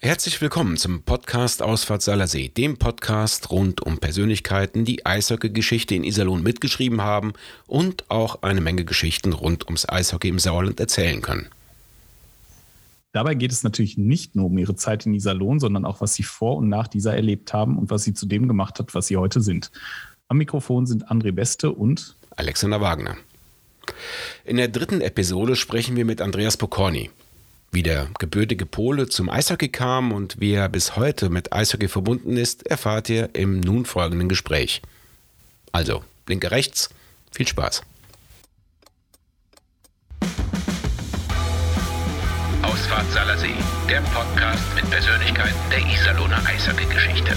Herzlich willkommen zum Podcast Ausfahrt Salersee, dem Podcast rund um Persönlichkeiten, die Eishockey-Geschichte in Iserlohn mitgeschrieben haben und auch eine Menge Geschichten rund ums Eishockey im Sauerland erzählen können. Dabei geht es natürlich nicht nur um ihre Zeit in Iserlohn, sondern auch, was sie vor und nach dieser erlebt haben und was sie zu dem gemacht hat, was sie heute sind. Am Mikrofon sind André Beste und Alexander Wagner. In der dritten Episode sprechen wir mit Andreas Pokorny. Wie der gebürtige Pole zum Eishockey kam und wie er bis heute mit Eishockey verbunden ist, erfahrt ihr im nun folgenden Gespräch. Also, linke rechts, viel Spaß. Ausfahrt Salersee, der Podcast mit Persönlichkeiten der Iserlohner Eishockey-Geschichte.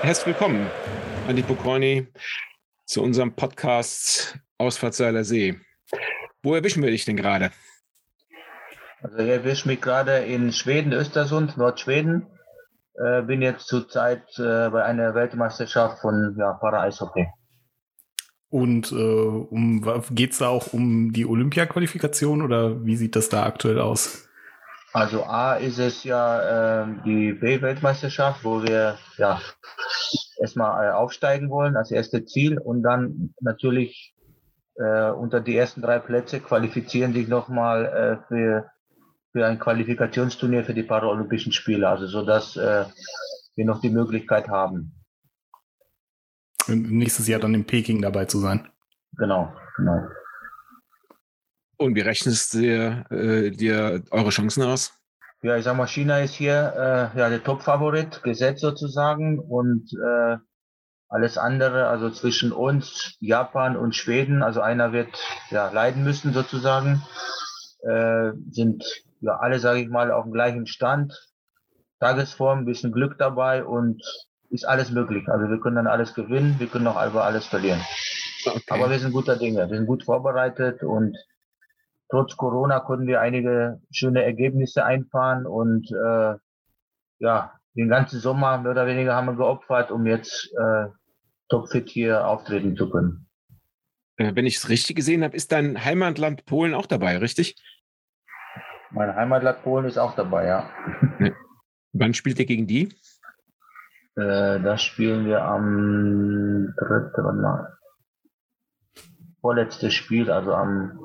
Herzlich willkommen, Andi Pokorny, zu unserem Podcast Ausfahrtseiler See. Wo erwischen wir dich denn gerade? Also ich erwische mich gerade in Schweden, Östersund, Nordschweden. Äh, bin jetzt zurzeit äh, bei einer Weltmeisterschaft von ja, Para-Eishockey. Und äh, um, geht es da auch um die Olympia-Qualifikation oder wie sieht das da aktuell aus? Also A ist es ja äh, die B-Weltmeisterschaft, wo wir ja erstmal äh, aufsteigen wollen als erste Ziel und dann natürlich äh, unter die ersten drei Plätze qualifizieren sich nochmal äh, für, für ein Qualifikationsturnier für die Paralympischen Spiele, also so dass äh, wir noch die Möglichkeit haben. nächstes Jahr dann in Peking dabei zu sein. Genau, genau. Und wie rechnest du äh, dir eure Chancen aus? Ja, ich sag mal, China ist hier äh, ja der Top-Favorit, gesetzt sozusagen. Und äh, alles andere, also zwischen uns, Japan und Schweden, also einer wird ja leiden müssen sozusagen, äh, sind ja alle, sage ich mal, auf dem gleichen Stand. Tagesform, ein bisschen Glück dabei und ist alles möglich. Also wir können dann alles gewinnen, wir können auch aber alles verlieren. Okay. Aber wir sind guter Dinge, wir sind gut vorbereitet und trotz Corona konnten wir einige schöne Ergebnisse einfahren und äh, ja, den ganzen Sommer mehr oder weniger haben wir geopfert, um jetzt äh, topfit hier auftreten zu können. Äh, wenn ich es richtig gesehen habe, ist dein Heimatland Polen auch dabei, richtig? Mein Heimatland Polen ist auch dabei, ja. Wann spielt ihr gegen die? Äh, das spielen wir am dritten Mal. Vorletztes Spiel, also am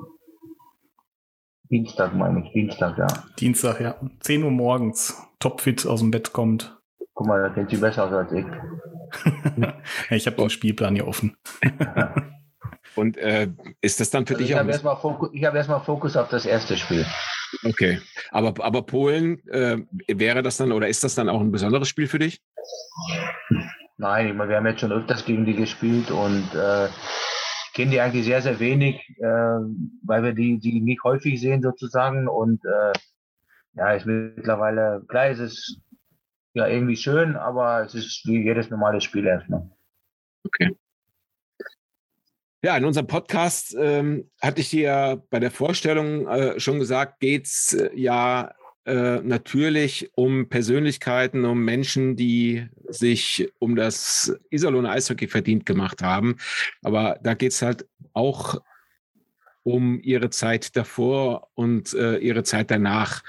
Dienstag meine ich, Dienstag, ja. Dienstag, ja. 10 Uhr morgens, topfit aus dem Bett kommt. Guck mal, da kennt sie besser aus als ich. ich habe den Spielplan hier offen. Und äh, ist das dann für also dich ich auch? Hab erstmal Fokus, ich habe erstmal Fokus auf das erste Spiel. Okay, aber, aber Polen, äh, wäre das dann oder ist das dann auch ein besonderes Spiel für dich? Nein, ich meine, wir haben jetzt schon öfters gegen die gespielt und äh, kenne die eigentlich sehr, sehr wenig, äh, weil wir die, die nicht häufig sehen sozusagen. Und äh, ja, ist mittlerweile, klar ist es ja irgendwie schön, aber es ist wie jedes normale Spiel erstmal. Okay. Ja, in unserem Podcast ähm, hatte ich dir bei der Vorstellung äh, schon gesagt, geht es äh, ja äh, natürlich um Persönlichkeiten, um Menschen, die sich um das Iserlohner Eishockey verdient gemacht haben. Aber da geht es halt auch um ihre Zeit davor und äh, ihre Zeit danach.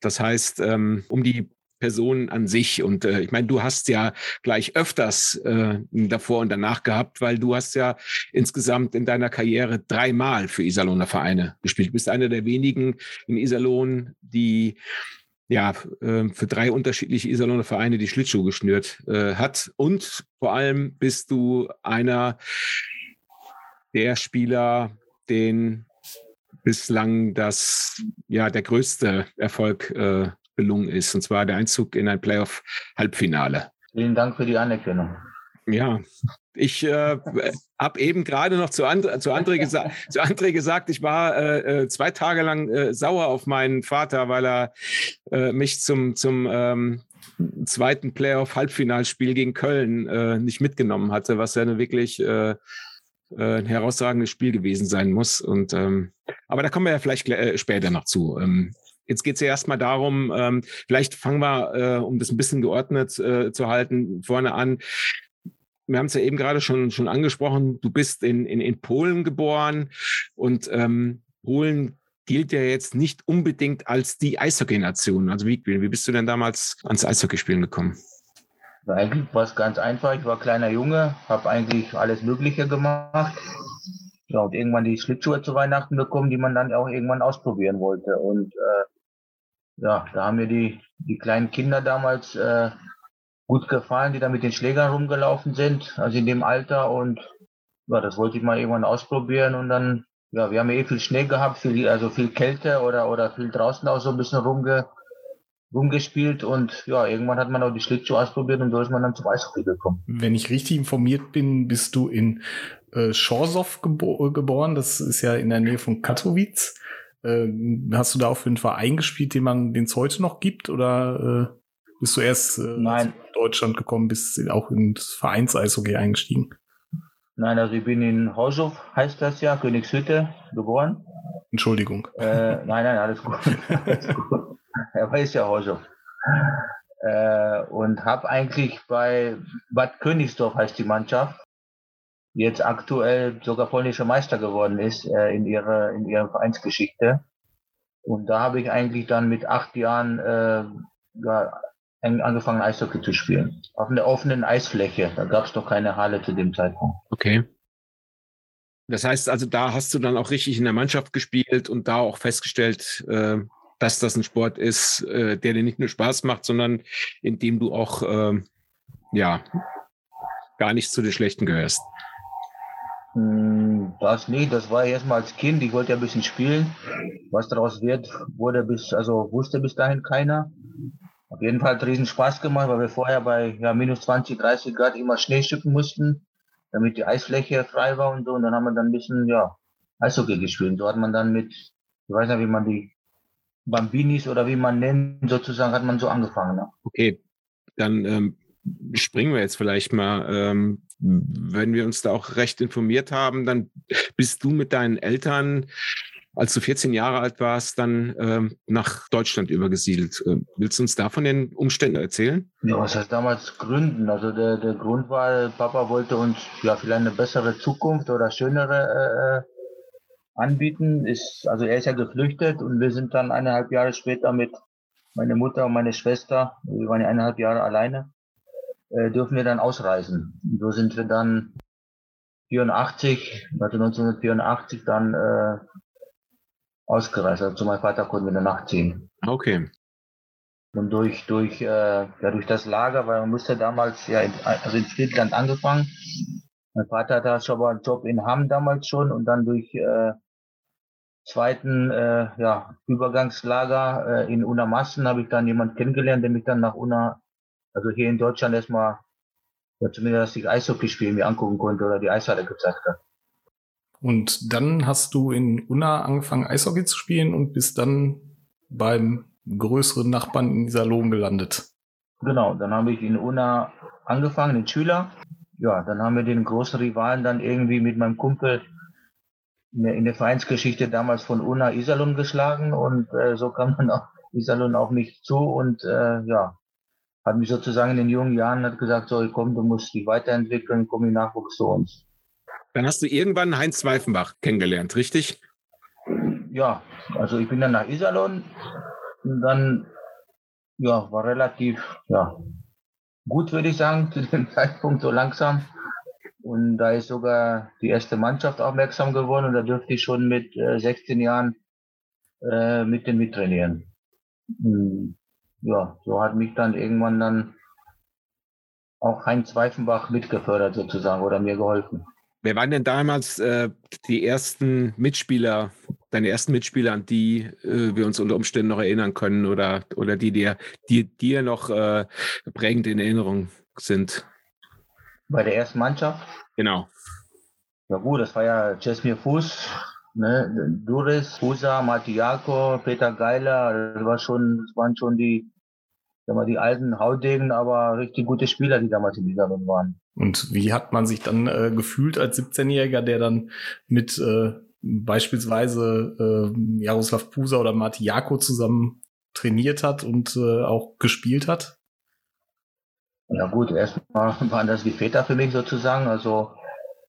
Das heißt, ähm, um die Person an sich. Und äh, ich meine, du hast ja gleich öfters äh, davor und danach gehabt, weil du hast ja insgesamt in deiner Karriere dreimal für Iserlohner Vereine gespielt. Du bist einer der wenigen in Iserlohn, die ja, äh, für drei unterschiedliche Iserlohner Vereine die Schlittschuhe geschnürt äh, hat. Und vor allem bist du einer der Spieler, den bislang das, ja, der größte Erfolg äh, gelungen ist, und zwar der Einzug in ein Playoff-Halbfinale. Vielen Dank für die Anerkennung. Ja, ich äh, habe eben gerade noch zu, And zu, André gesa zu André gesagt, ich war äh, äh, zwei Tage lang äh, sauer auf meinen Vater, weil er äh, mich zum, zum ähm, zweiten Playoff-Halbfinalspiel gegen Köln äh, nicht mitgenommen hatte, was ja eine wirklich äh, äh, ein herausragendes Spiel gewesen sein muss. Und ähm, aber da kommen wir ja vielleicht äh, später noch zu. Ähm, Jetzt geht es ja erstmal darum, ähm, vielleicht fangen wir, äh, um das ein bisschen geordnet äh, zu halten, vorne an. wir haben es ja eben gerade schon, schon angesprochen, du bist in, in, in Polen geboren und ähm, Polen gilt ja jetzt nicht unbedingt als die Eishockey-Nation. Also wie, wie bist du denn damals ans Eishockeyspielen gekommen? Eigentlich war es ganz einfach. Ich war kleiner Junge, habe eigentlich alles Mögliche gemacht. Ja, und irgendwann die Schlittschuhe zu Weihnachten bekommen, die man dann auch irgendwann ausprobieren wollte. Und äh, ja, da haben mir die, die kleinen Kinder damals äh, gut gefallen, die da mit den Schlägern rumgelaufen sind, also in dem Alter. Und ja, das wollte ich mal irgendwann ausprobieren. Und dann, ja, wir haben ja eh viel Schnee gehabt, viel, also viel Kälte oder, oder viel draußen auch so ein bisschen rumge, rumgespielt. Und ja, irgendwann hat man auch die Schlittschuhe ausprobiert und so ist man dann zum Eishockey gekommen. Wenn ich richtig informiert bin, bist du in äh, Schorsow gebo geboren. Das ist ja in der Nähe von Katowice. Äh, hast du da auch für einen Verein gespielt, den man den es heute noch gibt? Oder äh, bist du erst äh, Nein. Deutschland gekommen, bist auch ins Vereins-Eishockey eingestiegen? Nein, also ich bin in Horzow, heißt das ja, Königshütte, geboren. Entschuldigung. Äh, nein, nein, alles gut. alles gut. Er weiß ja Horzow. Äh, und habe eigentlich bei Bad Königsdorf heißt die Mannschaft, jetzt aktuell sogar polnischer Meister geworden ist äh, in ihrer in ihrer Vereinsgeschichte. Und da habe ich eigentlich dann mit acht Jahren äh, ja, angefangen Eishockey zu spielen. Auf einer offenen Eisfläche. Da gab es doch keine Halle zu dem Zeitpunkt. Okay. Das heißt also, da hast du dann auch richtig in der Mannschaft gespielt und da auch festgestellt, äh, dass das ein Sport ist, äh, der dir nicht nur Spaß macht, sondern in dem du auch äh, ja gar nicht zu den Schlechten gehörst. Hm, das nicht, das war erstmal als Kind. Ich wollte ja ein bisschen spielen. Was daraus wird, wurde bis, also wusste bis dahin keiner. Auf jeden Fall hat es riesen Spaß gemacht, weil wir vorher bei ja, minus 20, 30 Grad immer Schnee schippen mussten, damit die Eisfläche frei war und so. Und dann haben wir dann ein bisschen, ja, Eishockey gespielt. So hat man dann mit, ich weiß nicht, wie man die Bambinis oder wie man nennt, sozusagen, hat man so angefangen. Ne? Okay, dann ähm, springen wir jetzt vielleicht mal. Ähm, wenn wir uns da auch recht informiert haben, dann bist du mit deinen Eltern, als du 14 Jahre alt warst, dann ähm, nach Deutschland übergesiedelt. Äh, willst du uns da von den Umständen erzählen? Ja, was heißt damals Gründen? Also der, der Grund war, Papa wollte uns ja vielleicht eine bessere Zukunft oder schönere äh, anbieten. Ist, also er ist ja geflüchtet und wir sind dann eineinhalb Jahre später mit meiner Mutter und meine Schwester, wir waren ja eineinhalb Jahre alleine, äh, dürfen wir dann ausreisen. Und so sind wir dann 84, also 1984 dann äh, ausgereist. Also zu meinem Vater konnten wir dann nachziehen. Okay. Und durch, durch, äh, ja, durch das Lager, weil man musste damals ja in, also in Friedland angefangen. Mein Vater hatte schon mal einen Job in Hamm damals schon und dann durch äh, zweiten äh, ja, Übergangslager äh, in Unamassen habe ich dann jemand kennengelernt, der mich dann nach Una also hier in Deutschland erstmal, ja, zumindest, dass ich Eishockey spielen mir angucken konnte oder die Eishalle gezeigt hat. Und dann hast du in Unna angefangen, Eishockey zu spielen und bist dann beim größeren Nachbarn in Iserlohn gelandet. Genau, dann habe ich in Unna angefangen, in Schüler. Ja, dann haben wir den großen Rivalen dann irgendwie mit meinem Kumpel in der, in der Vereinsgeschichte damals von Unna Iserlohn geschlagen und äh, so kam dann auch Iserlohn auf mich zu und äh, ja, hat mich sozusagen in den jungen Jahren hat gesagt, so komm, du musst dich weiterentwickeln, komm in Nachwuchs zu uns. Dann hast du irgendwann Heinz Zweifenbach kennengelernt, richtig? Ja, also ich bin dann nach Iserlohn und dann ja, war relativ ja, gut, würde ich sagen, zu dem Zeitpunkt so langsam. Und da ist sogar die erste Mannschaft aufmerksam geworden und da dürfte ich schon mit äh, 16 Jahren äh, mit den mittrainieren. Ja, so hat mich dann irgendwann dann auch Heinz Weifenbach mitgefördert sozusagen oder mir geholfen. Wer waren denn damals äh, die ersten Mitspieler, deine ersten Mitspieler, an die äh, wir uns unter Umständen noch erinnern können oder, oder die dir, die dir noch äh, prägend in Erinnerung sind? Bei der ersten Mannschaft? Genau. Ja gut, das war ja Jasmir Fuß, ne, Duris, Husa, Matiako, Peter Geiler, das war schon, das waren schon die, sagen wir, die alten Haudegen, aber richtig gute Spieler, die damals in dieser Runde waren. Und wie hat man sich dann äh, gefühlt als 17-Jähriger, der dann mit äh, beispielsweise äh, Jaroslav Pusa oder Matiako zusammen trainiert hat und äh, auch gespielt hat? Ja gut, erstmal waren das die Väter für mich sozusagen. Also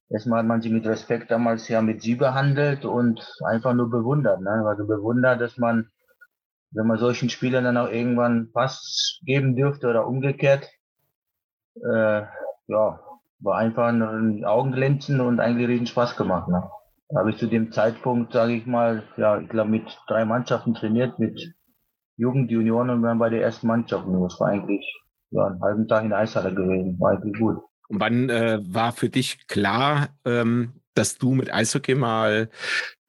erstmal hat man sie mit Respekt damals ja mit sie behandelt und einfach nur bewundert. Ne? Also bewundert, dass man, wenn man solchen Spielern dann auch irgendwann Pass geben dürfte oder umgekehrt, äh, ja, war einfach ein Augenglänzen und eigentlich riesen Spaß gemacht. Ne? Da habe ich zu dem Zeitpunkt, sage ich mal, ja, ich glaube mit drei Mannschaften trainiert, mit Jugend, Junioren und dann bei der ersten Mannschaft. Und das war eigentlich ja, einen halben Tag in der Eishalle gewesen. War eigentlich gut. Und wann äh, war für dich klar, ähm, dass du mit Eishockey mal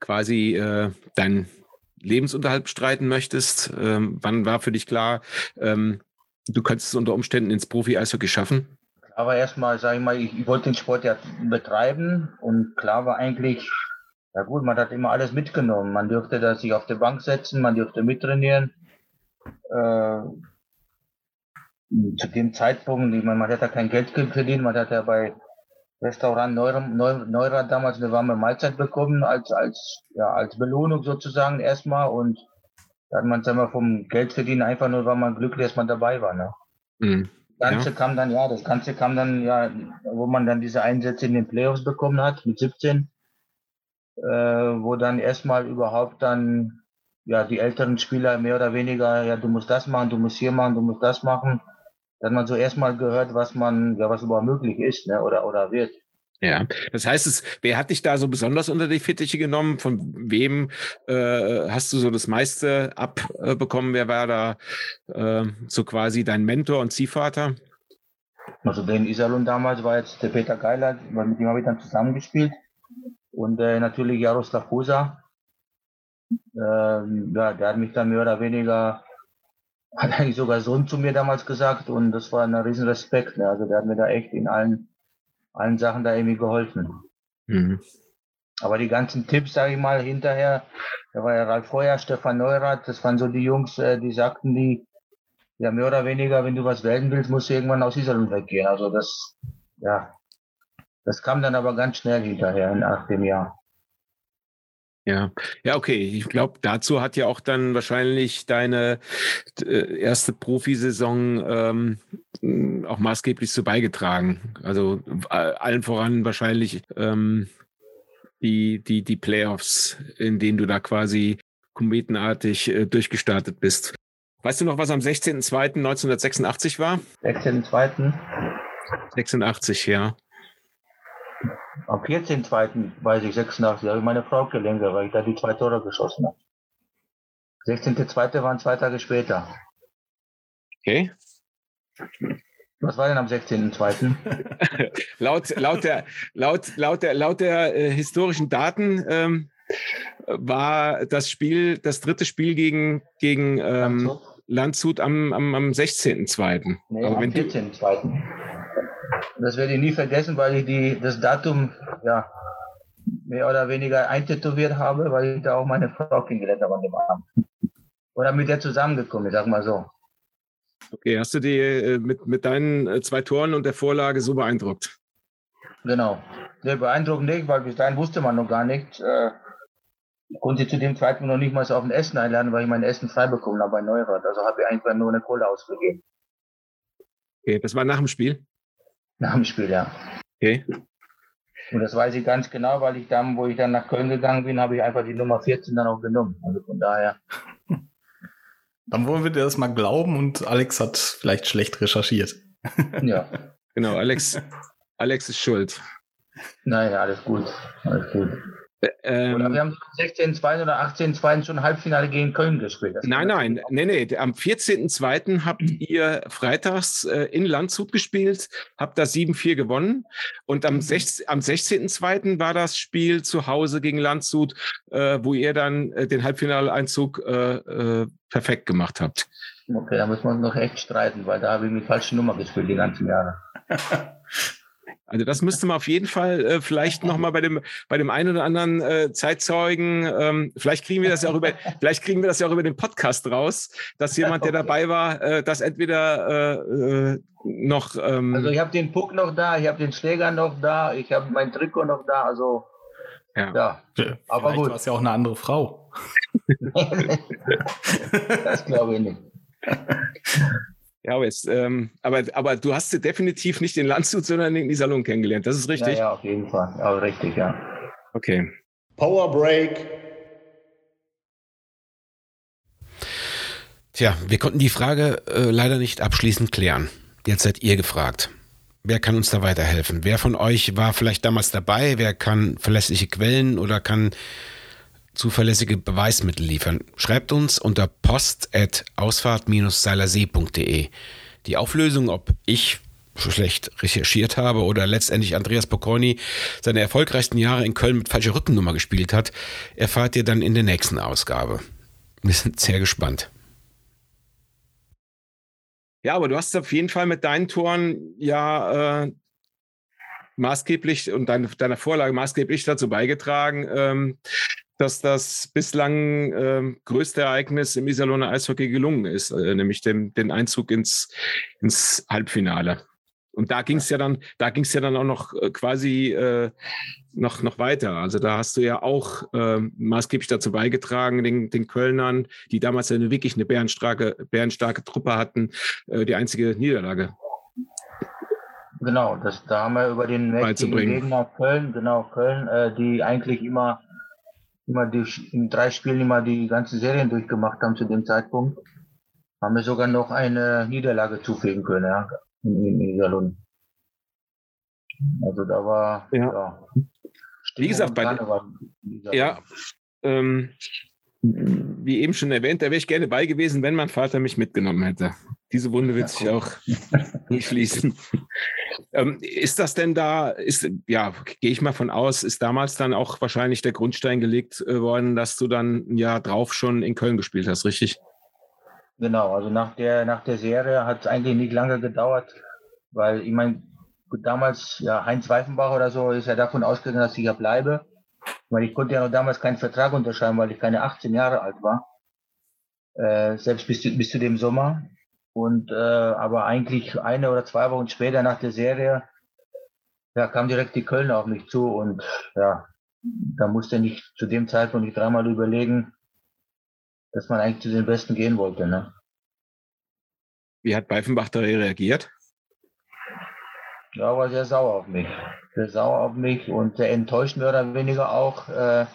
quasi äh, deinen Lebensunterhalt bestreiten möchtest? Ähm, wann war für dich klar, ähm, du könntest es unter Umständen ins Profi-Eishockey schaffen? Aber erstmal, sage ich mal, ich, ich, wollte den Sport ja betreiben und klar war eigentlich, ja gut, man hat immer alles mitgenommen. Man dürfte da sich auf der Bank setzen, man dürfte mittrainieren. Äh, zu dem Zeitpunkt, ich meine, man hat ja kein Geld verdient, man hat ja bei Restaurant Neurad, Neurad damals eine warme Mahlzeit bekommen, als, als, ja, als Belohnung sozusagen erstmal und da hat man es immer vom Geld verdienen, einfach nur, weil man glücklich, dass man dabei war. Ne? Mhm. Das Ganze ja. kam dann, ja, das Ganze kam dann, ja, wo man dann diese Einsätze in den Playoffs bekommen hat, mit 17, äh, wo dann erstmal überhaupt dann, ja, die älteren Spieler mehr oder weniger, ja, du musst das machen, du musst hier machen, du musst das machen. Da hat man so erstmal gehört, was man, ja, was überhaupt möglich ist, ne, oder, oder wird. Ja, das heißt, es, wer hat dich da so besonders unter die Fittiche genommen? Von wem äh, hast du so das meiste abbekommen? Wer war da äh, so quasi dein Mentor und Ziehvater? Also den Iserlohn damals war jetzt der Peter Geiler, mit dem habe ich dann zusammengespielt. Und äh, natürlich Jaroslav Husa. Ähm, ja, der hat mich dann mehr oder weniger, hat eigentlich sogar Sohn zu mir damals gesagt und das war ein riesen Respekt. Ne? Also der hat mir da echt in allen allen Sachen da irgendwie geholfen. Mhm. Aber die ganzen Tipps, sage ich mal, hinterher, da war ja Ralf Feuer, Stefan Neurath, das waren so die Jungs, äh, die sagten, die, ja, mehr oder weniger, wenn du was werden willst, musst du irgendwann aus Iserlohn weggehen. Also das, ja, das kam dann aber ganz schnell hinterher, nach dem Jahr. Ja, ja, okay. Ich glaube, dazu hat ja auch dann wahrscheinlich deine äh, erste Profisaison ähm, auch maßgeblich zu beigetragen. Also äh, allen voran wahrscheinlich ähm, die, die, die Playoffs, in denen du da quasi kometenartig äh, durchgestartet bist. Weißt du noch, was am 16.02.1986 war? 16.02. 86, ja. Am 14.2. weiß ich, 86, habe ich meine Frau kennengelernt, weil ich da die zwei Tore geschossen habe. 16.2. waren zwei Tage später. Okay. Was war denn am 16.2.? laut, laut der, laut, laut der, laut der äh, historischen Daten ähm, war das Spiel, das dritte Spiel gegen, gegen ähm, Landshut? Landshut am, am, am 16.2. Nee, Aber am 14.2. Das werde ich nie vergessen, weil ich die, das Datum ja, mehr oder weniger eintätowiert habe, weil ich da auch meine Frau kennengelernt habe an dem Abend. Oder mit der zusammengekommen, ich sag mal so. Okay, hast du die äh, mit, mit deinen äh, zwei Toren und der Vorlage so beeindruckt? Genau. Sehr beeindruckend nicht, weil bis dahin wusste man noch gar nicht. Äh, ich konnte zu dem Zeitpunkt noch nicht mal so auf ein Essen einladen, weil ich mein Essen frei bekommen habe bei Neurath. Also habe ich einfach nur eine Kohle ausgegeben. Okay, das war nach dem Spiel? Nach dem Spiel, ja. Okay. Und das weiß ich ganz genau, weil ich dann, wo ich dann nach Köln gegangen bin, habe ich einfach die Nummer 14 dann auch genommen. Also von daher. Dann wollen wir dir das mal glauben und Alex hat vielleicht schlecht recherchiert. Ja. genau, Alex, Alex ist schuld. Nein, alles gut. Alles gut. Ähm, oder wir haben 16-2 oder 18-2 schon Halbfinale gegen Köln gespielt. Das nein, nein, nee, nee. Am 14.2. habt ihr freitags äh, in Landshut gespielt, habt da 7-4 gewonnen. Und am, mhm. 16, am 16.2. war das Spiel zu Hause gegen Landshut, äh, wo ihr dann äh, den Halbfinaleinzug äh, äh, perfekt gemacht habt. Okay, da wir uns noch echt streiten, weil da habe ich mit falschen Nummer gespielt die ganzen Jahre. Also das müsste man auf jeden Fall äh, vielleicht nochmal bei dem, bei dem einen oder anderen äh, Zeitzeugen, ähm, vielleicht kriegen wir das ja auch über, vielleicht kriegen wir das ja auch über den Podcast raus, dass jemand, der dabei war, äh, das entweder äh, äh, noch. Ähm, also ich habe den Puck noch da, ich habe den Schläger noch da, ich habe mein Trikot noch da, also ja. ja. Aber gut. Du hast ja auch eine andere Frau. das glaube ich nicht. Ja, jetzt, ähm, aber, aber du hast definitiv nicht den Landshut, sondern den Iserlohn kennengelernt. Das ist richtig? Ja, ja, auf jeden Fall. Aber richtig, ja. Okay. Power Break. Tja, wir konnten die Frage äh, leider nicht abschließend klären. Jetzt seid ihr gefragt. Wer kann uns da weiterhelfen? Wer von euch war vielleicht damals dabei? Wer kann verlässliche Quellen oder kann zuverlässige Beweismittel liefern? Schreibt uns unter post.ausfahrt-seilersee.de. Die Auflösung, ob ich schlecht recherchiert habe oder letztendlich Andreas Bocconi seine erfolgreichsten Jahre in Köln mit falscher Rückennummer gespielt hat, erfahrt ihr dann in der nächsten Ausgabe. Wir sind sehr gespannt. Ja, aber du hast auf jeden Fall mit deinen Toren ja äh, maßgeblich und dein, deiner Vorlage maßgeblich dazu beigetragen, ähm, dass das bislang äh, größte Ereignis im Iserlohner Eishockey gelungen ist, äh, nämlich dem, den Einzug ins, ins Halbfinale. Und da ging es ja dann, da ging es ja dann auch noch äh, quasi äh, noch, noch weiter. Also da hast du ja auch äh, maßgeblich dazu beigetragen, den, den Kölnern, die damals eine wirklich eine bärenstarke, bärenstarke Truppe hatten, äh, die einzige Niederlage. Genau, das, da haben wir über den mächtigen Gegner Köln, genau, Köln, äh, die eigentlich immer, immer die, in drei Spielen immer die ganzen Serien durchgemacht haben zu dem Zeitpunkt, haben wir sogar noch eine Niederlage zufügen können, ja in Iserlohn. Also da war, ja. ja wie gesagt, bei ja, ähm, wie eben schon erwähnt, da wäre ich gerne bei gewesen, wenn mein Vater mich mitgenommen hätte. Diese Wunde wird sich auch nicht schließen. Ähm, ist das denn da, ist, ja, gehe ich mal von aus, ist damals dann auch wahrscheinlich der Grundstein gelegt äh, worden, dass du dann ein Jahr drauf schon in Köln gespielt hast, richtig? Genau, also nach der, nach der Serie hat es eigentlich nicht lange gedauert, weil ich meine, damals, ja, Heinz Weifenbach oder so ist ja davon ausgegangen, dass ich ja bleibe. Weil ich konnte ja noch damals keinen Vertrag unterschreiben, weil ich keine 18 Jahre alt war. Äh, selbst bis, bis zu dem Sommer. Und äh, aber eigentlich eine oder zwei Wochen später nach der Serie, ja, kam direkt die Kölner auf mich zu und ja, da musste ich zu dem Zeitpunkt nicht dreimal überlegen, dass man eigentlich zu den Besten gehen wollte. Ne? Wie hat Beifenbach da reagiert? Ja, war sehr sauer auf mich. Sehr sauer auf mich und sehr enttäuscht mehr oder weniger auch. Äh,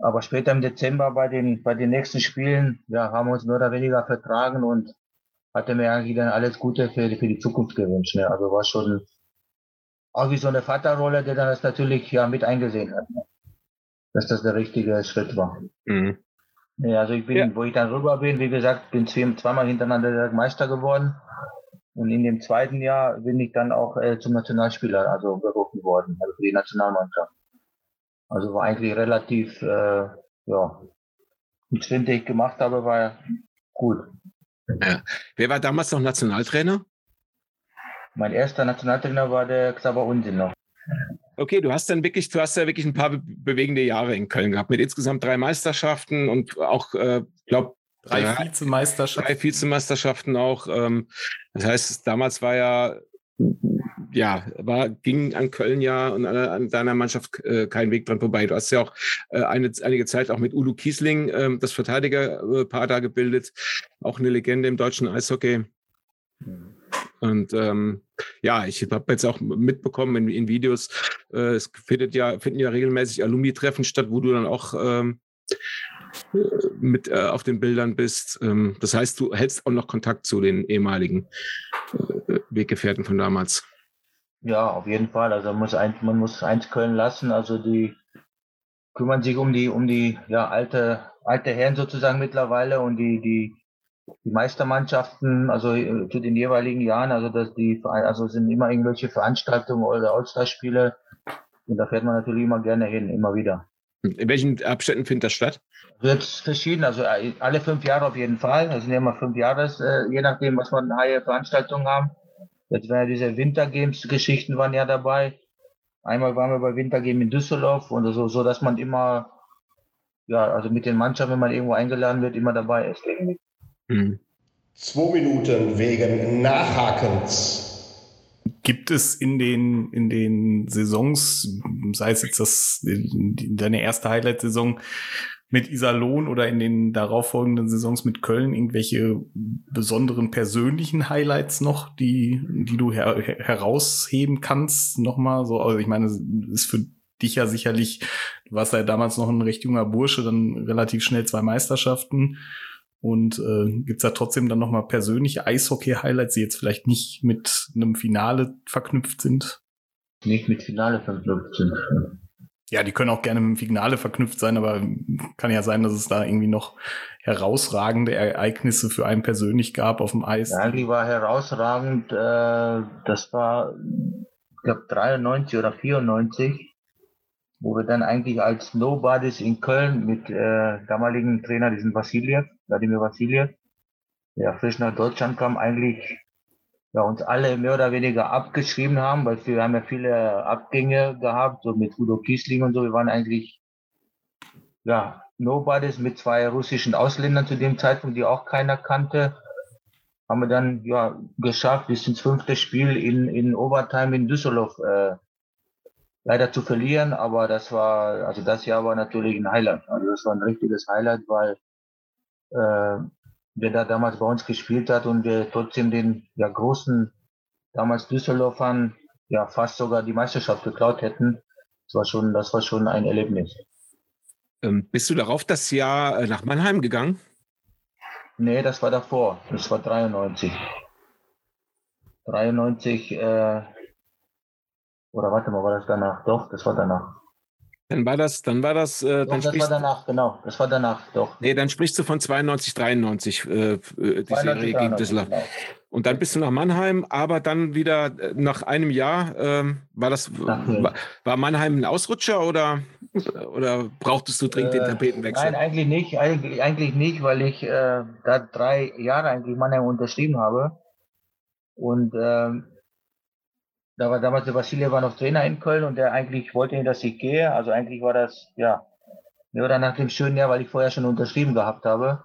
aber später im Dezember bei den, bei den nächsten Spielen ja, haben wir uns mehr oder weniger vertragen und hatte mir eigentlich dann alles Gute für, für die Zukunft gewünscht. Ne? Also war schon auch wie so eine Vaterrolle, der dann das natürlich ja mit eingesehen hat. Ne? Dass das der richtige Schritt war. Mhm. Ja, also ich bin, ja. wo ich dann rüber bin, wie gesagt, bin zweimal hintereinander Meister geworden. Und in dem zweiten Jahr bin ich dann auch äh, zum Nationalspieler, also berufen worden, also für die Nationalmannschaft. Also war eigentlich relativ, äh, ja, die Schritte, die ich gemacht habe, war gut. Ja. Wer war damals noch Nationaltrainer? Mein erster Nationaltrainer war der Xaver Unsinn noch. Okay, du hast dann wirklich, du hast ja wirklich ein paar bewegende Jahre in Köln gehabt, mit insgesamt drei Meisterschaften und auch, äh, glaube drei ja, Vizemeisterschaften. Drei Vizemeisterschaften auch. Ähm, das heißt, damals war ja, ja, war, ging an Köln ja und an, an deiner Mannschaft äh, kein Weg dran vorbei. Du hast ja auch äh, eine, einige Zeit auch mit Udo Kiesling äh, das Verteidigerpaar da gebildet, auch eine Legende im deutschen Eishockey. Mhm. Und ähm, ja, ich habe jetzt auch mitbekommen in, in Videos, äh, es findet ja, finden ja regelmäßig Alumni-Treffen statt, wo du dann auch ähm, mit äh, auf den Bildern bist. Ähm, das heißt, du hältst auch noch Kontakt zu den ehemaligen äh, Weggefährten von damals. Ja, auf jeden Fall. Also man muss eins, man muss eins können lassen. Also die kümmern sich um die, um die ja, alte, alte Herren sozusagen mittlerweile und die, die die Meistermannschaften, also äh, zu den jeweiligen Jahren, also dass die also sind immer irgendwelche Veranstaltungen oder All-Star-Spiele und da fährt man natürlich immer gerne hin, immer wieder. In welchen Abständen findet das statt? Jetzt verschieden, also äh, alle fünf Jahre auf jeden Fall. Das sind ja immer fünf Jahre, äh, je nachdem, was man eine Veranstaltungen haben. Jetzt waren ja diese Wintergames-Geschichten waren ja dabei. Einmal waren wir bei Wintergame in Düsseldorf und so, so dass man immer, ja, also mit den Mannschaften, wenn man irgendwo eingeladen wird, immer dabei ist. Mhm. Zwei Minuten wegen Nachhakens. Gibt es in den, in den Saisons, sei es jetzt das, deine erste Highlight-Saison, mit Iserlohn oder in den darauffolgenden Saisons mit Köln irgendwelche besonderen persönlichen Highlights noch, die, die du her herausheben kannst? Nochmal so, also ich meine, ist für dich ja sicherlich, du warst ja damals noch ein recht junger Bursche, dann relativ schnell zwei Meisterschaften. Und äh, gibt da trotzdem dann nochmal persönliche Eishockey-Highlights, die jetzt vielleicht nicht mit einem Finale verknüpft sind? Nicht mit Finale verknüpft sind. Ja, die können auch gerne mit dem Finale verknüpft sein, aber kann ja sein, dass es da irgendwie noch herausragende Ereignisse für einen persönlich gab auf dem Eis. Ja, eigentlich war herausragend, äh, das war, ich glaube, 93 oder 94, wo wir dann eigentlich als Nobodies in Köln mit äh, damaligen Trainer, diesen Vassiljev, Wladimir Vassiljev, der frisch nach Deutschland kam, eigentlich ja, uns alle mehr oder weniger abgeschrieben haben, weil wir haben ja viele Abgänge gehabt, so mit Udo Kiesling und so. Wir waren eigentlich, ja, Nobodies mit zwei russischen Ausländern zu dem Zeitpunkt, die auch keiner kannte. Haben wir dann, ja, geschafft, bis ins fünfte Spiel in, in Overtime in Düsseldorf, äh, leider zu verlieren, aber das war, also das Jahr war natürlich ein Highlight. Also das war ein richtiges Highlight, weil äh, der da damals bei uns gespielt hat und wir trotzdem den ja, großen, damals Düsseldorfern, ja fast sogar die Meisterschaft geklaut hätten. Das war schon, das war schon ein Erlebnis. Ähm, bist du darauf das Jahr äh, nach Mannheim gegangen? Nee, das war davor. Das war 93. 93, äh, oder warte mal, war das danach? Doch, das war danach. Dann war das, dann war das. Äh, doch, dann das war danach, genau. Das war danach, doch. Nee, dann sprichst du von 92, 93, äh, äh, die 92, Serie gegen Düsseldorf. Genau. Und dann bist du nach Mannheim, aber dann wieder äh, nach einem Jahr, äh, war das, war, war, Mannheim ein Ausrutscher oder, oder brauchtest du dringend den äh, Tapetenwechsel? Nein, eigentlich nicht, eigentlich, eigentlich nicht, weil ich äh, da drei Jahre eigentlich Mannheim unterschrieben habe. Und ähm, da war damals der Vassiljev war noch Trainer in Köln und der eigentlich wollte nicht, dass ich gehe. Also eigentlich war das, ja, mir oder nach dem schönen Jahr, weil ich vorher schon unterschrieben gehabt habe.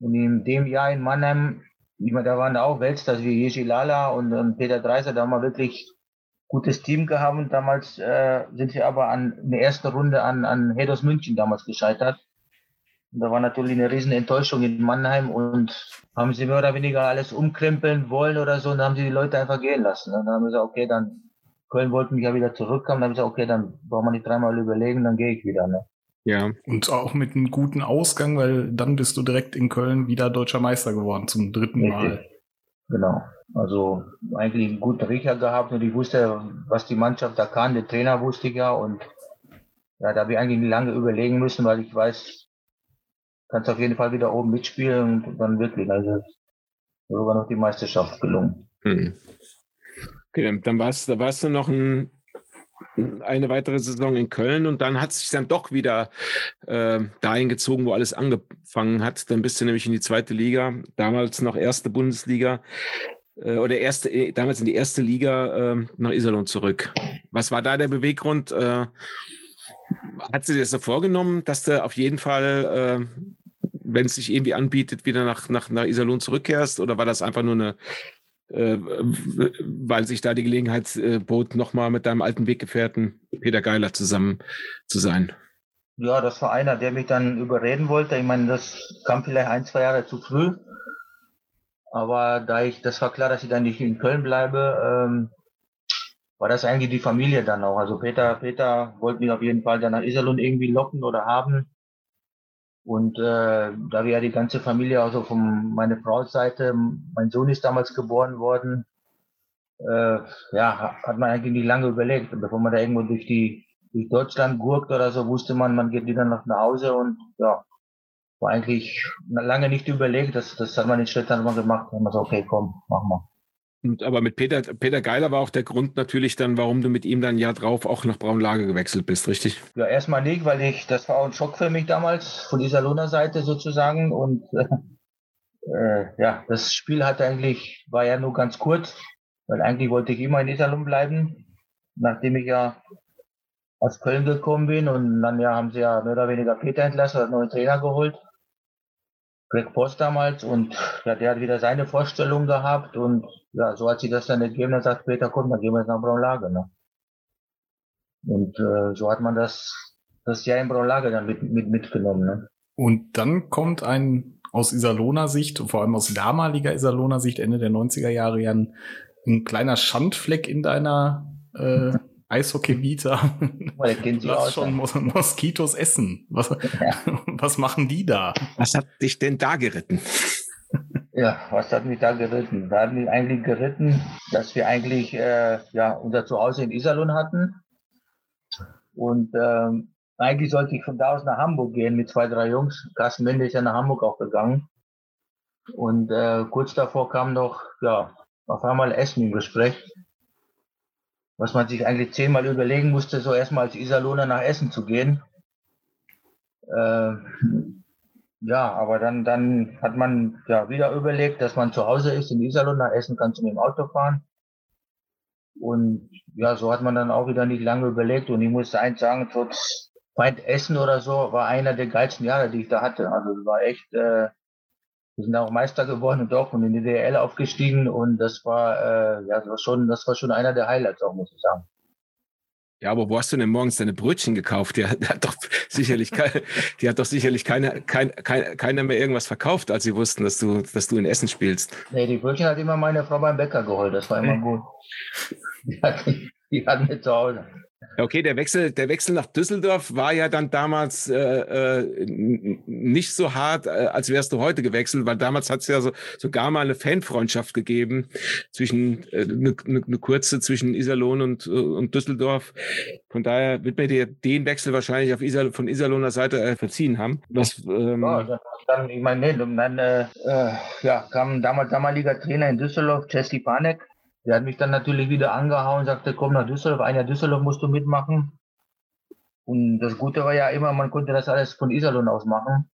Und in dem Jahr in Mannheim, ich meine, da waren da auch Weltstars wie Jerzy Lala und, und, Peter Dreiser, da haben wir wirklich gutes Team gehabt und damals äh, sind sie aber an in der ersten Runde an, an Hedos München damals gescheitert. Da war natürlich eine riesen Enttäuschung in Mannheim und haben sie mehr oder weniger alles umkrempeln wollen oder so und dann haben sie die Leute einfach gehen lassen. Und dann haben wir gesagt, okay, dann Köln wollten mich ja wieder zurückkommen, dann haben wir gesagt, okay, dann brauchen wir nicht dreimal überlegen, dann gehe ich wieder. Ne? Ja. Und auch mit einem guten Ausgang, weil dann bist du direkt in Köln wieder deutscher Meister geworden, zum dritten Richtig. Mal. Genau. Also eigentlich einen guten Riecher gehabt und ich wusste, was die Mannschaft da kann, der Trainer wusste ich ja und ja, da habe ich eigentlich lange überlegen müssen, weil ich weiß, kannst auf jeden Fall wieder oben mitspielen und dann wirklich, also sogar noch die Meisterschaft gelungen. Hm. Okay, dann warst, da warst du noch ein, eine weitere Saison in Köln und dann hat es sich dann doch wieder äh, dahin gezogen, wo alles angefangen hat. Dann bist du nämlich in die zweite Liga, damals noch erste Bundesliga äh, oder erste, äh, damals in die erste Liga äh, nach Iserlohn zurück. Was war da der Beweggrund? Äh, hat sie dir das so vorgenommen, dass du auf jeden Fall äh, wenn es sich irgendwie anbietet, wieder nach, nach, nach Iserlohn zurückkehrst? Oder war das einfach nur eine, äh, weil sich da die Gelegenheit äh, bot, nochmal mit deinem alten Weggefährten Peter Geiler zusammen zu sein? Ja, das war einer, der mich dann überreden wollte. Ich meine, das kam vielleicht ein, zwei Jahre zu früh. Aber da ich, das war klar, dass ich dann nicht in Köln bleibe, ähm, war das eigentlich die Familie dann auch. Also Peter, Peter wollte mich auf jeden Fall dann nach Iserlohn irgendwie locken oder haben. Und äh, da wir ja die ganze Familie, also von meiner Frau's Seite, mein Sohn ist damals geboren worden, äh, ja, hat man eigentlich nicht lange überlegt. Bevor man da irgendwo durch die durch Deutschland gurkt oder so, wusste man, man geht wieder nach Hause und ja, war eigentlich lange nicht überlegt. Das, das hat man in mal gemacht. Dann haben wir so, okay, komm, mach mal. Und, aber mit Peter, Peter Geiler war auch der Grund natürlich dann, warum du mit ihm dann Jahr drauf auch nach Braunlage gewechselt bist, richtig? Ja, erstmal nicht, weil ich, das war auch ein Schock für mich damals, von dieser Lohner-Seite sozusagen. Und äh, ja, das Spiel hatte eigentlich, war ja nur ganz kurz, weil eigentlich wollte ich immer in Iserlohn bleiben, nachdem ich ja aus Köln gekommen bin und dann ja haben sie ja mehr oder weniger Peter entlassen, einen neuen Trainer geholt. Greg Post damals und ja, der hat wieder seine Vorstellung gehabt und ja, so hat sie das dann ergeben, dann sagt Peter, komm, dann gehen wir jetzt nach Braunlage. Ne? Und äh, so hat man das das Jahr im Braunlager dann mit, mit, mitgenommen. Ne? Und dann kommt ein aus Iserlohner Sicht, vor allem aus damaliger Iserlohner Sicht, Ende der 90er Jahre, ja ein, ein kleiner Schandfleck in deiner äh, Eishockey-Vita. Lass schon Mos Moskitos essen. Was, ja. was machen die da? Was hat dich denn da geritten? Ja, was hat mich da geritten? Da hat mich eigentlich geritten, dass wir eigentlich äh, ja, unser Zuhause in Iserlohn hatten. Und ähm, eigentlich sollte ich von da aus nach Hamburg gehen mit zwei, drei Jungs. Carsten Mende ist ja nach Hamburg auch gegangen. Und äh, kurz davor kam noch, ja, auf einmal Essen im Gespräch. Was man sich eigentlich zehnmal überlegen musste, so erstmal als Iserlohner nach Essen zu gehen. Äh, ja, aber dann, dann hat man ja wieder überlegt, dass man zu Hause ist in Iserlohn, nach Essen kannst du mit dem Auto fahren. Und ja, so hat man dann auch wieder nicht lange überlegt. Und ich muss eins sagen, trotz Feind Essen oder so war einer der geilsten Jahre, die ich da hatte. Also war echt, äh, wir sind auch Meister geworden und auch und in die DL aufgestiegen und das war, äh, ja, das war schon, das war schon einer der Highlights auch, muss ich sagen. Ja, aber wo hast du denn morgens deine Brötchen gekauft? Die hat, die hat doch sicherlich keine, die hat doch sicherlich keine, kein, kein, keiner mehr irgendwas verkauft, als sie wussten, dass du, dass du in Essen spielst. Nee, die Brötchen hat immer meine Frau beim Bäcker geholt, das war immer gut. Die hat, die hat mir zu Hause. Okay, der Wechsel, der Wechsel nach Düsseldorf war ja dann damals äh, äh nicht so hart, äh, als wärst du heute gewechselt, weil damals hat es ja so, sogar mal eine Fanfreundschaft gegeben zwischen eine äh, ne, ne kurze zwischen Iserlohn und, äh, und Düsseldorf. Von daher wird mir dir den Wechsel wahrscheinlich auf Iser, von Iserlohner Seite äh, verziehen haben. Das, ähm, ja, dann, ich meine, dann äh, ja, kam damals damaliger Trainer in Düsseldorf, Jesse Panek, der hat mich dann natürlich wieder angehauen, sagte, komm nach Düsseldorf, ein Jahr Düsseldorf musst du mitmachen. Und das Gute war ja immer, man konnte das alles von Iserlohn aus machen.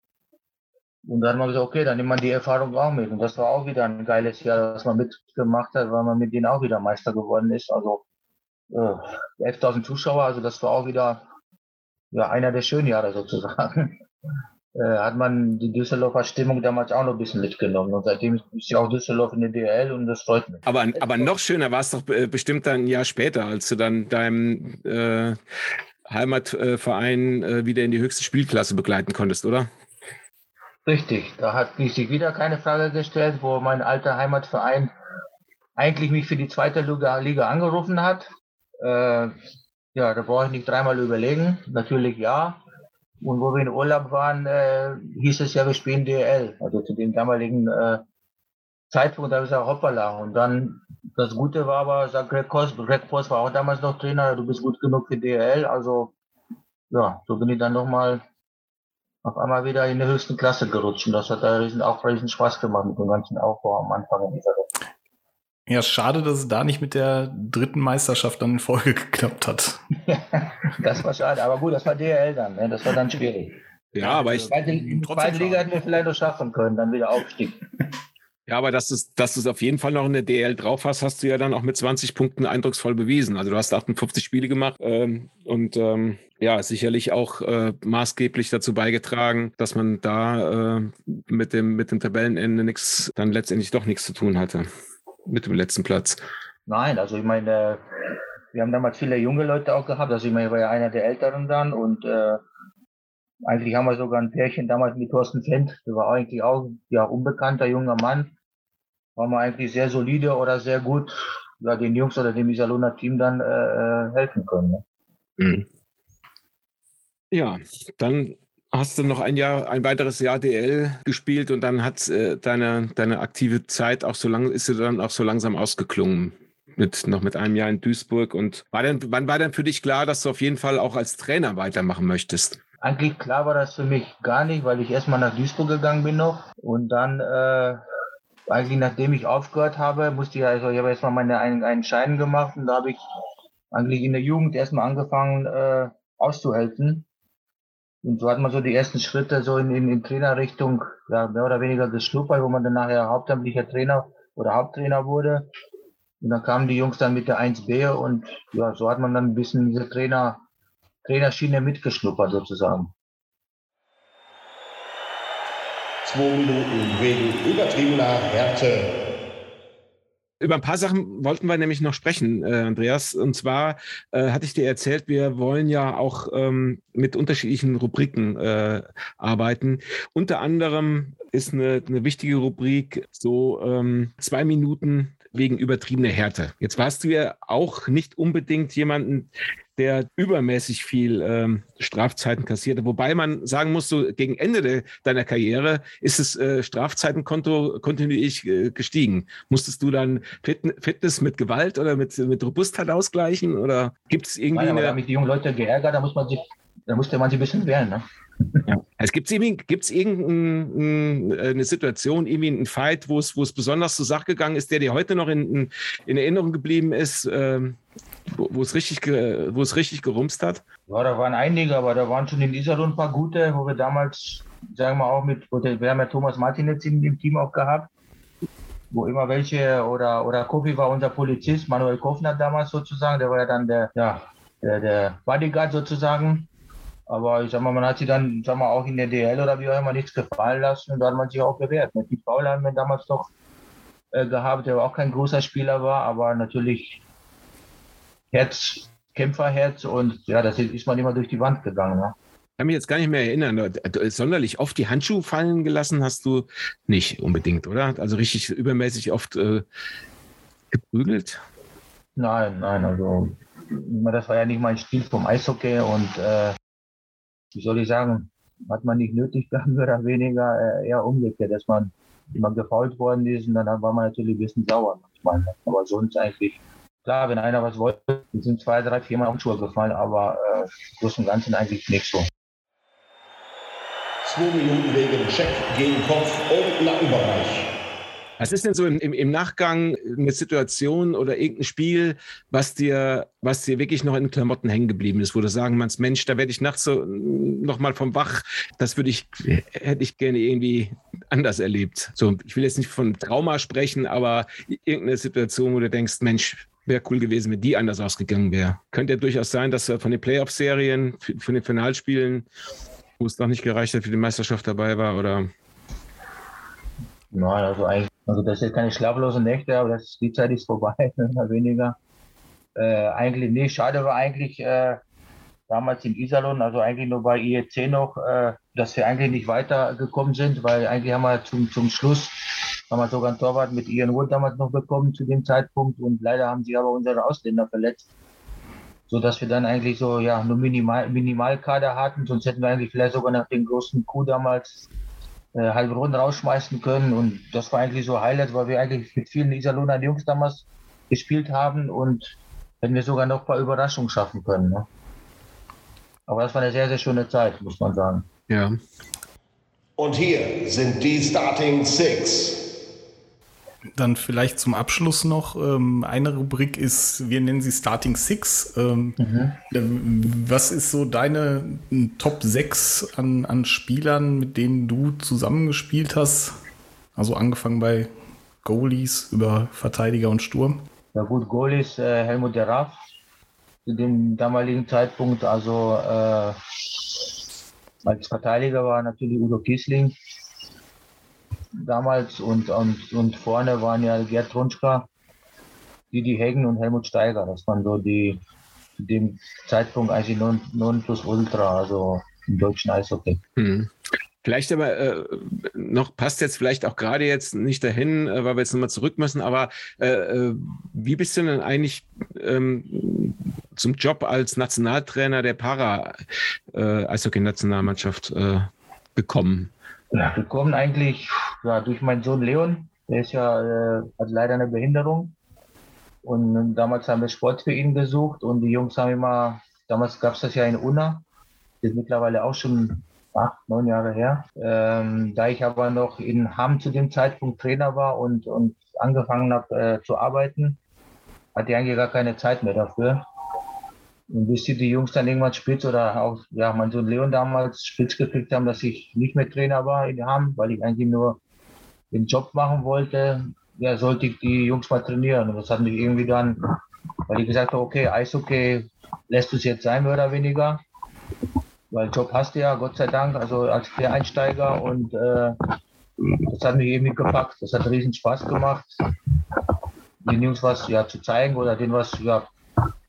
Und dann haben wir gesagt, okay, dann nimmt man die Erfahrung auch mit. Und das war auch wieder ein geiles Jahr, was man mitgemacht hat, weil man mit denen auch wieder Meister geworden ist. Also äh, 11.000 Zuschauer, also das war auch wieder ja, einer der schönen Jahre sozusagen. Äh, hat man die Düsseldorfer Stimmung damals auch noch ein bisschen mitgenommen. Und seitdem ist ja auch Düsseldorf in der DL und das freut mich. Aber, aber noch schöner war es doch äh, bestimmt dann ein Jahr später, als du dann deinem äh, Heimatverein äh, wieder in die höchste Spielklasse begleiten konntest, oder? Richtig, da hat sich wieder keine Frage gestellt, wo mein alter Heimatverein eigentlich mich für die zweite Liga, Liga angerufen hat. Äh, ja, da brauche ich nicht dreimal überlegen. Natürlich ja. Und wo wir in Urlaub waren, äh, hieß es ja, wir spielen DL. Also zu dem damaligen äh, Zeitpunkt, da habe ich gesagt, hoppala. Und dann, das Gute war aber, sagt Greg Post, Greg Post war auch damals noch Trainer, du bist gut genug für DL. Also, ja, so bin ich dann nochmal auf einmal wieder in der höchsten Klasse gerutscht. Und das hat da riesen, auch riesen Spaß gemacht mit dem ganzen Aufbau am Anfang in dieser. Ja, schade, dass es da nicht mit der dritten Meisterschaft dann in Folge geklappt hat. das war schade, aber gut, das war DRL dann, ne? das war dann schwierig. Ja, aber ich. Die zweite Liga hätten wir vielleicht noch schaffen können, dann wieder Aufstieg. Ja, aber dass du es dass du's auf jeden Fall noch in der DL drauf hast, hast du ja dann auch mit 20 Punkten eindrucksvoll bewiesen. Also du hast 58 Spiele gemacht ähm, und ähm, ja, sicherlich auch äh, maßgeblich dazu beigetragen, dass man da äh, mit, dem, mit dem Tabellenende nichts, dann letztendlich doch nichts zu tun hatte mit dem letzten Platz. Nein, also ich meine, wir haben damals viele junge Leute auch gehabt. Also ich meine, ich war ja einer der Älteren dann und äh, eigentlich haben wir sogar ein Pärchen damals mit Thorsten Fendt, der war eigentlich auch ja unbekannter junger Mann. War wir eigentlich sehr solide oder sehr gut ja, den Jungs oder dem Isalona Team dann äh, äh, helfen können. Ne? Mhm. Ja, dann hast du noch ein Jahr, ein weiteres Jahr DL gespielt und dann hat äh, deine, deine aktive Zeit auch so lange, ist sie dann auch so langsam ausgeklungen. Mit, noch mit einem Jahr in Duisburg. Und war denn, wann war denn für dich klar, dass du auf jeden Fall auch als Trainer weitermachen möchtest? Eigentlich klar war das für mich gar nicht, weil ich erstmal nach Duisburg gegangen bin noch. Und dann, äh, eigentlich nachdem ich aufgehört habe, musste ich, also ich habe erstmal meine einen, einen Schein gemacht und da habe ich eigentlich in der Jugend erstmal angefangen äh, auszuhelfen. Und so hat man so die ersten Schritte so in, in, in Trainerrichtung, ja, mehr oder weniger geschnuppert, wo man dann nachher hauptamtlicher Trainer oder Haupttrainer wurde. Und dann kamen die Jungs dann mit der 1B und ja, so hat man dann ein bisschen diese Trainer, Trainerschiene mitgeschnuppert sozusagen. Zwei Minuten wegen übertriebener Härte Über ein paar Sachen wollten wir nämlich noch sprechen, äh, Andreas. Und zwar äh, hatte ich dir erzählt, wir wollen ja auch ähm, mit unterschiedlichen Rubriken äh, arbeiten. Unter anderem ist eine, eine wichtige Rubrik so ähm, zwei Minuten wegen übertriebener Härte. Jetzt warst du ja auch nicht unbedingt jemanden, der übermäßig viel ähm, Strafzeiten kassierte. Wobei man sagen muss, so gegen Ende de, deiner Karriere ist das äh, Strafzeitenkonto kontinuierlich äh, gestiegen. Musstest du dann Fit Fitness mit Gewalt oder mit, mit Robustheit ausgleichen? Oder gibt es irgendwie. Nein, aber eine... da die jungen Leute geärgert, da muss man sich, da musste man sich ein bisschen wehren, ne? Ja. Es gibt gibt's irgendeine Situation, irgendwie einen Fight, wo es, wo es besonders zur Sache gegangen ist, der dir heute noch in, in Erinnerung geblieben ist, ähm, wo, wo, es richtig, wo es richtig gerumst hat? Ja, da waren einige, aber da waren schon in Iserlohn ein paar gute, wo wir damals, sagen wir auch mit, wir haben ja Thomas Martinez in dem Team auch gehabt, wo immer welche, oder, oder Kofi war unser Polizist, Manuel Kofner damals sozusagen, der war ja dann der, ja, der, der Bodyguard sozusagen. Aber ich sag mal, man hat sie dann, sag mal, auch in der DL oder wie auch immer nichts gefallen lassen und da hat man sich auch gewehrt. Mit die Paul haben wir damals doch äh, gehabt, der auch kein großer Spieler war, aber natürlich Herz, Kämpferherz und ja, das ist man immer durch die Wand gegangen. Ne? Ich kann mich jetzt gar nicht mehr erinnern. Sonderlich oft die Handschuhe fallen gelassen hast du nicht unbedingt, oder? Also richtig übermäßig oft äh, geprügelt? Nein, nein, also das war ja nicht mein Stil vom Eishockey und äh, wie soll ich sagen, hat man nicht nötig gehabt, oder weniger, äh, eher umgekehrt, dass man immer gefault worden ist und dann war man natürlich ein bisschen sauer manchmal. Aber sonst eigentlich, klar, wenn einer was wollte, sind zwei, drei, vier Mal auf Schuhe gefallen, aber äh, groß und Ganzen eigentlich nicht so. Zwei Minuten wegen Check gegen Kopf und Nackenbereich. Was ist denn so im, im, Nachgang eine Situation oder irgendein Spiel, was dir, was dir wirklich noch in den Klamotten hängen geblieben ist, wo du sagen kannst, Mensch, da werde ich nachts so nochmal vom Wach, das würde ich, hätte ich gerne irgendwie anders erlebt. So, ich will jetzt nicht von Trauma sprechen, aber irgendeine Situation, wo du denkst, Mensch, wäre cool gewesen, wenn die anders ausgegangen wäre. Könnte ja durchaus sein, dass von den Playoff-Serien, von den Finalspielen, wo es noch nicht gereicht hat, für die Meisterschaft dabei war, oder? Nein, also eigentlich also das sind keine schlaflosen Nächte, aber das, die Zeit ist vorbei, mehr weniger. Äh, eigentlich nicht. Schade war eigentlich äh, damals in Iserlohn, also eigentlich nur bei IEC noch, äh, dass wir eigentlich nicht weitergekommen sind, weil eigentlich haben wir zum, zum Schluss haben wir sogar einen Torwart mit Ian Wood damals noch bekommen zu dem Zeitpunkt und leider haben sie aber unsere Ausländer verletzt, so dass wir dann eigentlich so ja nur Minimal, Minimalkader hatten, sonst hätten wir eigentlich vielleicht sogar nach dem großen Coup damals äh, Heilbronn rausschmeißen können. Und das war eigentlich so Highlight, weil wir eigentlich mit vielen Iserlohner Jungs damals gespielt haben und hätten wir sogar noch ein paar Überraschungen schaffen können. Ne? Aber das war eine sehr, sehr schöne Zeit, muss man sagen. Ja. Und hier sind die Starting Six. Dann vielleicht zum Abschluss noch ähm, eine Rubrik ist, wir nennen sie Starting Six. Ähm, mhm. Was ist so deine Top 6 an, an Spielern, mit denen du zusammengespielt hast? Also angefangen bei Goalies über Verteidiger und Sturm. Ja gut, Goalies äh, Helmut Raff zu dem damaligen Zeitpunkt. Also äh, als Verteidiger war natürlich Udo Kiesling damals und, und, und vorne waren ja Gerd Trunschka, Didi Heggen und Helmut Steiger. Das waren so die zu dem Zeitpunkt eigentlich non, non plus ultra, also im deutschen Eishockey. Hm. Vielleicht aber äh, noch passt jetzt vielleicht auch gerade jetzt nicht dahin, äh, weil wir jetzt nochmal zurück müssen, aber äh, äh, wie bist du denn eigentlich ähm, zum Job als Nationaltrainer der Para-Eishockey-Nationalmannschaft äh, äh, gekommen? Ja, gekommen eigentlich ja, durch meinen Sohn Leon. Der ist ja, äh, hat leider eine Behinderung. Und damals haben wir Sport für ihn gesucht und die Jungs haben immer, damals gab es das ja in Unna, das ist mittlerweile auch schon acht, neun Jahre her. Ähm, da ich aber noch in Hamm zu dem Zeitpunkt Trainer war und, und angefangen habe äh, zu arbeiten, hatte ich eigentlich gar keine Zeit mehr dafür. Und bis die, die Jungs dann irgendwann spitz oder auch, ja, mein Sohn Leon damals spitz gekriegt haben, dass ich nicht mehr Trainer war in Hamm, weil ich eigentlich nur den Job machen wollte, ja, sollte ich die Jungs mal trainieren. Und das hat mich irgendwie dann, weil ich gesagt habe, okay, Eishockey lässt es jetzt sein, mehr oder weniger. Weil Job hast du ja, Gott sei Dank, also als Quereinsteiger und äh, das hat mich irgendwie gepackt. Das hat riesen Spaß gemacht den Jungs was ja, zu zeigen oder denen was ja,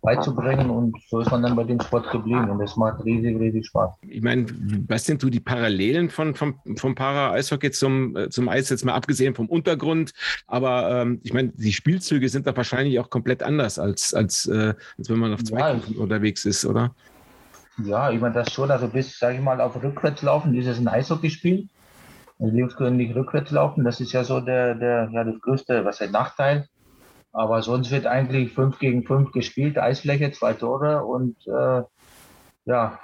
beizubringen und so ist man dann bei dem Sport geblieben und das macht riesig, riesig Spaß. Ich meine, was sind so die Parallelen von, vom, vom Para-Eishockey zum, äh, zum Eis, jetzt mal abgesehen vom Untergrund, aber ähm, ich meine, die Spielzüge sind da wahrscheinlich auch komplett anders, als, als, äh, als wenn man auf Zweikampf ja, unterwegs ist, oder? Ja, ich meine das schon, also bis, sage ich mal, auf rückwärts laufen, ist es ein Eishockeyspiel. Also die Jungs können nicht rückwärts laufen, das ist ja so der, der ja, das größte, was der Nachteil. Aber sonst wird eigentlich 5 gegen 5 gespielt, Eisfläche, zwei Tore und äh, ja,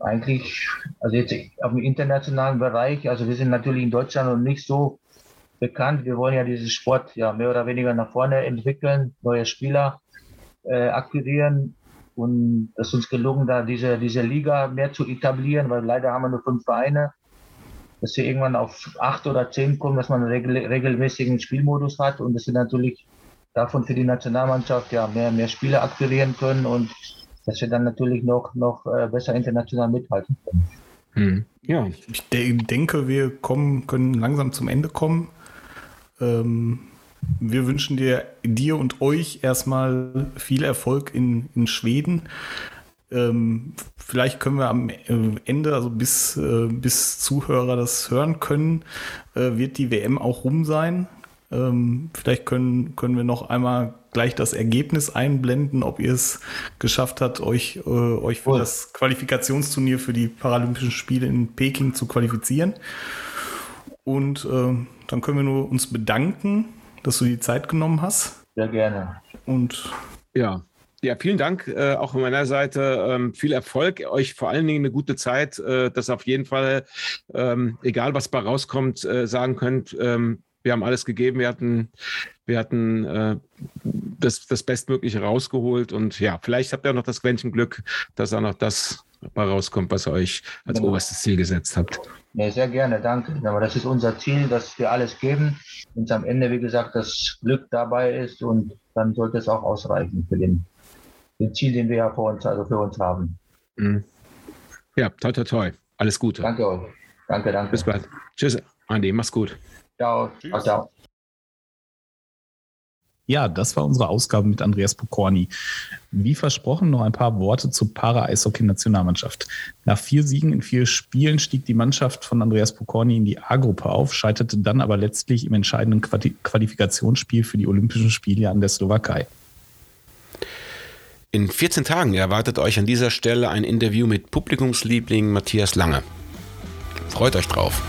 eigentlich, also jetzt auf dem internationalen Bereich, also wir sind natürlich in Deutschland noch nicht so bekannt. Wir wollen ja diesen Sport ja mehr oder weniger nach vorne entwickeln, neue Spieler äh, akquirieren und es ist uns gelungen, da diese, diese Liga mehr zu etablieren, weil leider haben wir nur fünf Vereine, dass wir irgendwann auf acht oder zehn kommen, dass man einen regel, regelmäßigen Spielmodus hat und das sind natürlich davon für die Nationalmannschaft ja mehr, mehr Spieler akquirieren können und dass wir dann natürlich noch, noch äh, besser international mithalten können. Hm. Ja, ich de denke, wir kommen, können langsam zum Ende kommen. Ähm, wir wünschen dir, dir und euch erstmal viel Erfolg in, in Schweden. Ähm, vielleicht können wir am äh, Ende, also bis, äh, bis Zuhörer das hören können, äh, wird die WM auch rum sein. Ähm, vielleicht können, können wir noch einmal gleich das Ergebnis einblenden, ob ihr es geschafft habt, euch, äh, euch für cool. das Qualifikationsturnier für die Paralympischen Spiele in Peking zu qualifizieren. Und äh, dann können wir nur uns bedanken, dass du die Zeit genommen hast. Sehr gerne. Und ja, ja, vielen Dank äh, auch von meiner Seite. Ähm, viel Erfolg, euch vor allen Dingen eine gute Zeit, äh, dass auf jeden Fall, ähm, egal was bei rauskommt, äh, sagen könnt, ähm, wir haben alles gegeben, wir hatten, wir hatten äh, das, das Bestmögliche rausgeholt und ja, vielleicht habt ihr auch noch das Quäntchen Glück, dass auch noch das bei rauskommt, was ihr euch als ja. oberstes Ziel gesetzt habt. Ja, sehr gerne, danke. Aber das ist unser Ziel, dass wir alles geben und am Ende, wie gesagt, das Glück dabei ist und dann sollte es auch ausreichen für den, den Ziel, den wir ja vor uns, also für uns haben. Mhm. Ja, toi, toi, toi. Alles Gute. Danke euch. Danke, danke. Bis bald. Tschüss, Andi. Mach's gut. Ciao. Ciao, ciao. Ja, das war unsere Ausgabe mit Andreas Pokorny. Wie versprochen, noch ein paar Worte zur Para-Eishockey-Nationalmannschaft. Nach vier Siegen in vier Spielen stieg die Mannschaft von Andreas Pokorny in die A-Gruppe auf, scheiterte dann aber letztlich im entscheidenden Qualifikationsspiel für die Olympischen Spiele an der Slowakei. In 14 Tagen erwartet euch an dieser Stelle ein Interview mit Publikumsliebling Matthias Lange. Freut euch drauf.